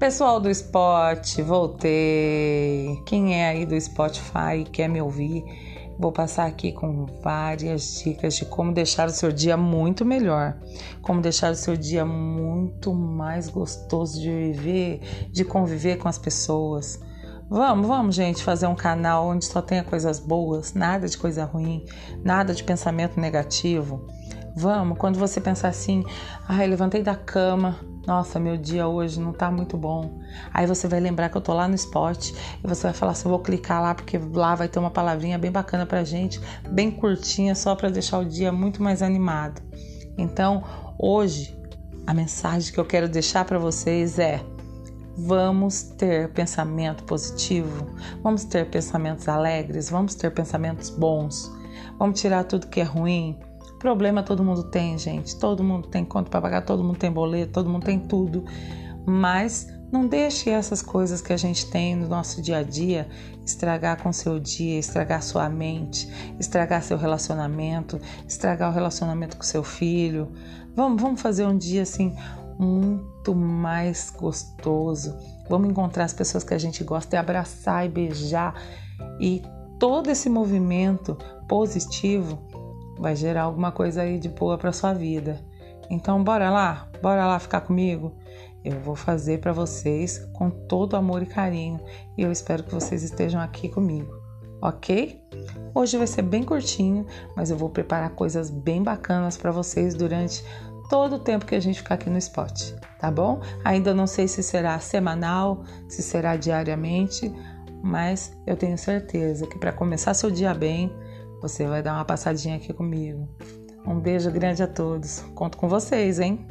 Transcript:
Pessoal do Spot, voltei. Quem é aí do Spotify e quer me ouvir, vou passar aqui com várias dicas de como deixar o seu dia muito melhor, como deixar o seu dia muito mais gostoso de viver, de conviver com as pessoas. Vamos, vamos, gente, fazer um canal onde só tenha coisas boas, nada de coisa ruim, nada de pensamento negativo. Vamos, quando você pensar assim, ai, levantei da cama, nossa, meu dia hoje não tá muito bom. Aí você vai lembrar que eu tô lá no spot e você vai falar assim: eu vou clicar lá porque lá vai ter uma palavrinha bem bacana pra gente, bem curtinha, só para deixar o dia muito mais animado. Então, hoje, a mensagem que eu quero deixar para vocês é: vamos ter pensamento positivo, vamos ter pensamentos alegres, vamos ter pensamentos bons, vamos tirar tudo que é ruim Problema todo mundo tem, gente. Todo mundo tem conta para pagar, todo mundo tem boleto, todo mundo tem tudo. Mas não deixe essas coisas que a gente tem no nosso dia a dia estragar com seu dia, estragar sua mente, estragar seu relacionamento, estragar o relacionamento com seu filho. Vamos, vamos fazer um dia assim muito mais gostoso. Vamos encontrar as pessoas que a gente gosta e abraçar e beijar. E todo esse movimento positivo vai gerar alguma coisa aí de boa para sua vida. Então, bora lá, bora lá ficar comigo. Eu vou fazer para vocês com todo amor e carinho e eu espero que vocês estejam aqui comigo, ok? Hoje vai ser bem curtinho, mas eu vou preparar coisas bem bacanas para vocês durante todo o tempo que a gente ficar aqui no spot, tá bom? Ainda não sei se será semanal, se será diariamente, mas eu tenho certeza que para começar seu dia bem, você vai dar uma passadinha aqui comigo. Um beijo grande a todos. Conto com vocês, hein?